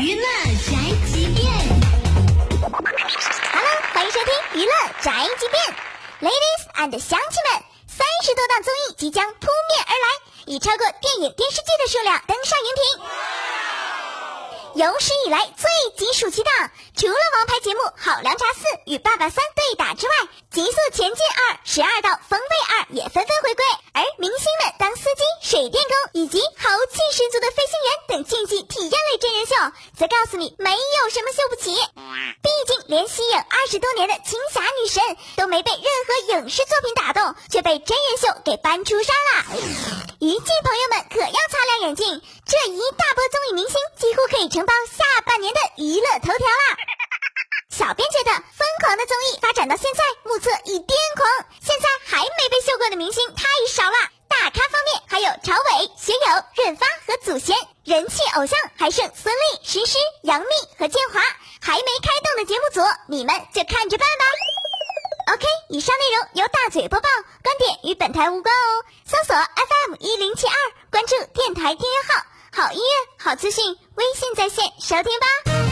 娱乐宅急便，Hello，欢迎收听娱乐宅急便，Ladies and 乡亲们，三十多档综艺即将扑面而来，以超过电影电视剧的数量登上荧屏。有史以来最极暑期档，除了王牌节目《好凉茶四》与《爸爸三》对打之外，《极速前进二》《十二道锋味二》也纷纷回归。而明星们当司机、水电工以及豪气十足的飞行员等竞技体验类真人秀，则告诉你没有什么秀不起。毕竟连息影二十多年的青霞女神都没被任何影视作品打动，却被真人秀给搬出山了。娱记朋友们可要擦亮眼睛，这一大波综艺明星几乎可以承包下半年的娱乐头条啦！小编觉得，疯狂的综艺发展到现在，目测已癫狂。现在还没被秀过的明星太少了。大咖方面还有朝伟、学友、润发和祖贤，人气偶像还剩孙俪、诗诗、杨幂和建华。还没开动的节目组，你们就看着办吧。OK，以上内容由大嘴播报，观点与本台无关哦。搜索 FM 一零七二，关注电台订阅号，好音乐、好资讯，微信在线收听吧。